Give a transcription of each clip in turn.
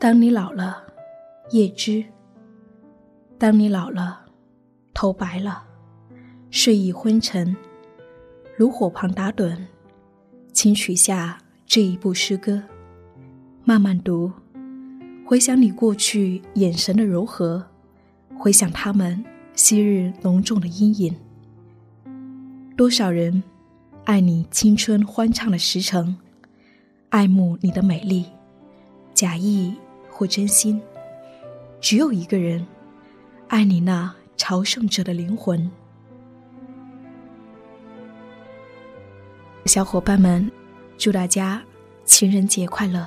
当你老了，叶知；当你老了，头白了，睡意昏沉，炉火旁打盹，请取下这一部诗歌，慢慢读，回想你过去眼神的柔和，回想他们昔日浓重的阴影。多少人爱你青春欢畅的时辰，爱慕你的美丽，假意或真心。只有一个人爱你那朝圣者的灵魂。小伙伴们，祝大家情人节快乐！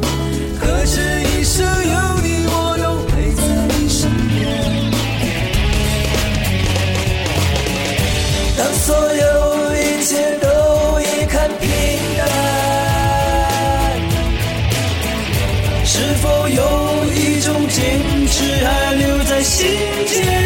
世界